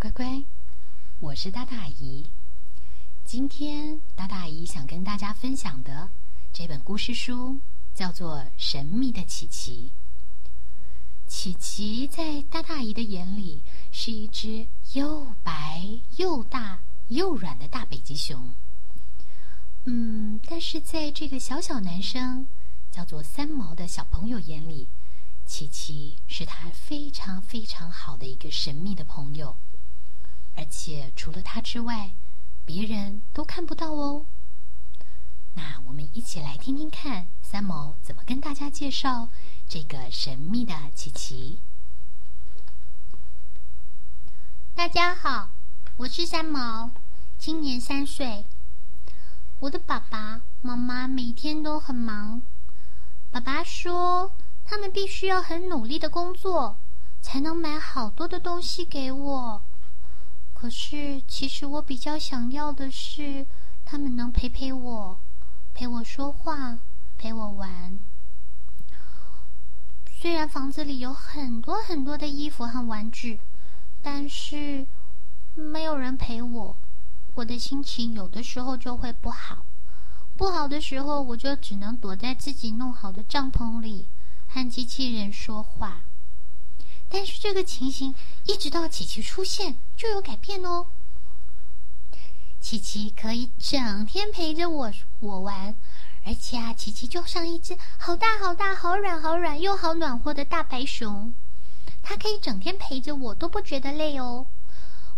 乖乖，我是大大姨。今天大大姨想跟大家分享的这本故事书叫做《神秘的琪琪》。琪琪在大大姨的眼里是一只又白又大又软的大北极熊。嗯，但是在这个小小男生叫做三毛的小朋友眼里，琪琪是他非常非常好的一个神秘的朋友，而且除了他之外，别人都看不到哦。那我们一起来听听看三毛怎么跟大家介绍这个神秘的琪琪。大家好，我是三毛，今年三岁。我的爸爸妈妈每天都很忙。爸爸说，他们必须要很努力的工作，才能买好多的东西给我。可是，其实我比较想要的是，他们能陪陪我，陪我说话，陪我玩。虽然房子里有很多很多的衣服和玩具，但是没有人陪我。我的心情有的时候就会不好，不好的时候我就只能躲在自己弄好的帐篷里，和机器人说话。但是这个情形一直到琪琪出现就有改变哦。琪琪可以整天陪着我我玩，而且啊，琪琪就像一只好大好大、好软好软又好暖和的大白熊，它可以整天陪着我都不觉得累哦。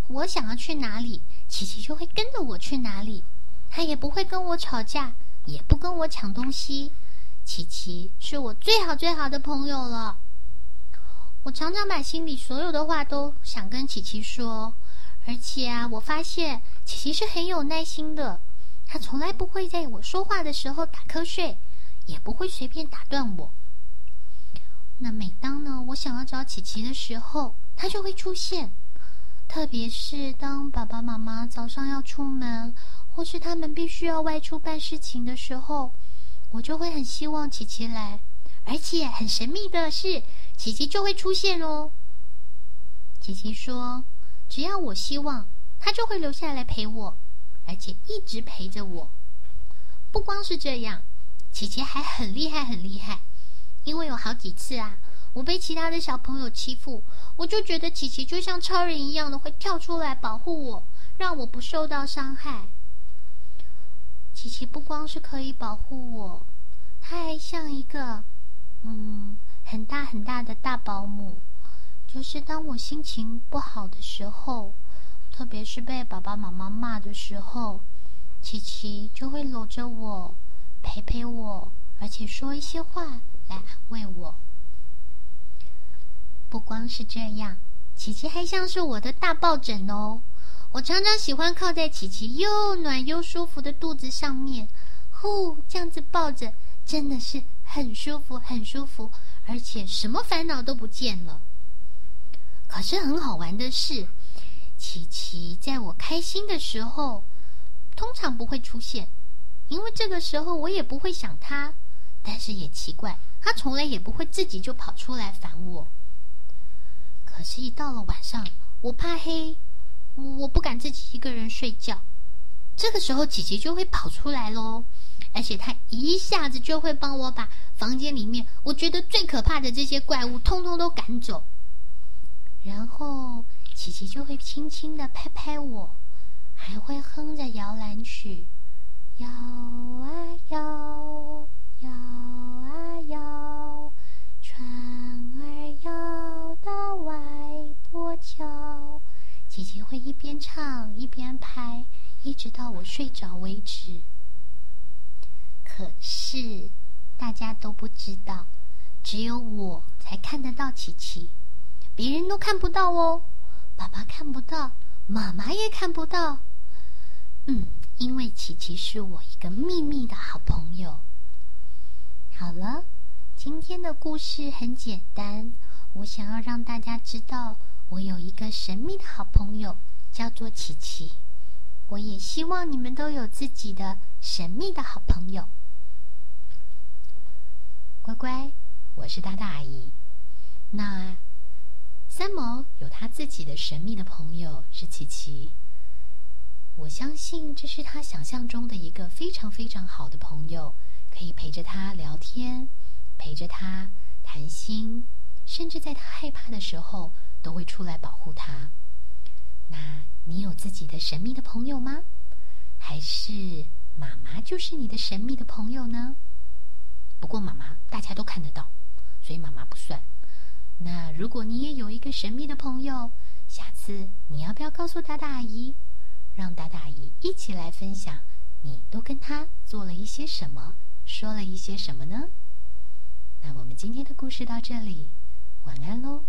我想要去哪里？琪琪就会跟着我去哪里，它也不会跟我吵架，也不跟我抢东西。琪琪是我最好最好的朋友了。我常常把心里所有的话都想跟琪琪说，而且啊，我发现琪琪是很有耐心的，他从来不会在我说话的时候打瞌睡，也不会随便打断我。那每当呢，我想要找琪琪的时候，他就会出现。特别是当爸爸妈妈早上要出门，或是他们必须要外出办事情的时候，我就会很希望琪琪来。而且很神秘的是，琪琪就会出现哦。琪琪说：“只要我希望，他就会留下来陪我，而且一直陪着我。”不光是这样，琪琪还很厉害，很厉害，因为有好几次啊。我被其他的小朋友欺负，我就觉得琪琪就像超人一样的会跳出来保护我，让我不受到伤害。琪琪不光是可以保护我，他还像一个嗯很大很大的大保姆。就是当我心情不好的时候，特别是被爸爸妈妈骂的时候，琪琪就会搂着我，陪陪我，而且说一些话来安慰我。不光是这样，琪琪还像是我的大抱枕哦。我常常喜欢靠在琪琪又暖又舒服的肚子上面，呼，这样子抱着真的是很舒服，很舒服，而且什么烦恼都不见了。可是很好玩的是，琪琪在我开心的时候，通常不会出现，因为这个时候我也不会想他。但是也奇怪，他从来也不会自己就跑出来烦我。可是，一到了晚上，我怕黑，我不敢自己一个人睡觉。这个时候，姐姐就会跑出来喽，而且他一下子就会帮我把房间里面我觉得最可怕的这些怪物通通都赶走。然后，琪琪就会轻轻的拍拍我，还会哼着摇篮曲，摇啊摇，摇啊摇，船儿摇到外。婆桥，姐姐会一边唱一边拍，一直到我睡着为止。可是大家都不知道，只有我才看得到琪琪，别人都看不到哦。爸爸看不到，妈妈也看不到。嗯，因为琪琪是我一个秘密的好朋友。好了，今天的故事很简单，我想要让大家知道。我有一个神秘的好朋友，叫做琪琪。我也希望你们都有自己的神秘的好朋友。乖乖，我是大大阿姨。那三毛有他自己的神秘的朋友是琪琪。我相信这是他想象中的一个非常非常好的朋友，可以陪着他聊天，陪着他谈心，甚至在他害怕的时候都会出来保护他。那你有自己的神秘的朋友吗？还是妈妈就是你的神秘的朋友呢？不过妈妈大家都看得到，所以妈妈不算。那如果你也有一个神秘的朋友，下次你要不要告诉达达阿姨，让达达阿姨一起来分享你都跟他做了一些什么，说了一些什么呢？那我们今天的故事到这里，晚安喽。